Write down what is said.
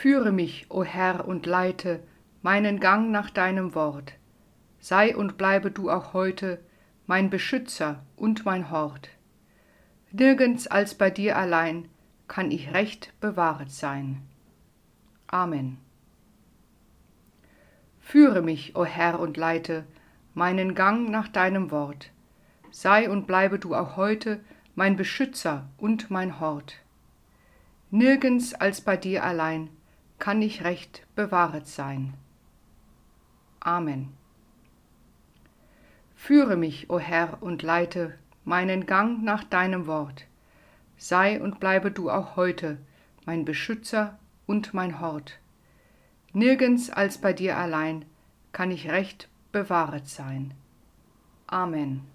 Führe mich, o Herr, und leite meinen Gang nach deinem Wort. Sei und bleibe du auch heute mein Beschützer und mein Hort. Nirgends als bei dir allein kann ich recht bewahret sein. Amen. Führe mich, o Herr, und leite meinen Gang nach deinem Wort. Sei und bleibe du auch heute mein Beschützer und mein Hort. Nirgends als bei dir allein kann ich recht bewahret sein. Amen. Führe mich, o Herr, und leite meinen Gang nach deinem Wort. Sei und bleibe du auch heute mein Beschützer und mein Hort. Nirgends als bei dir allein kann ich recht bewahret sein. Amen.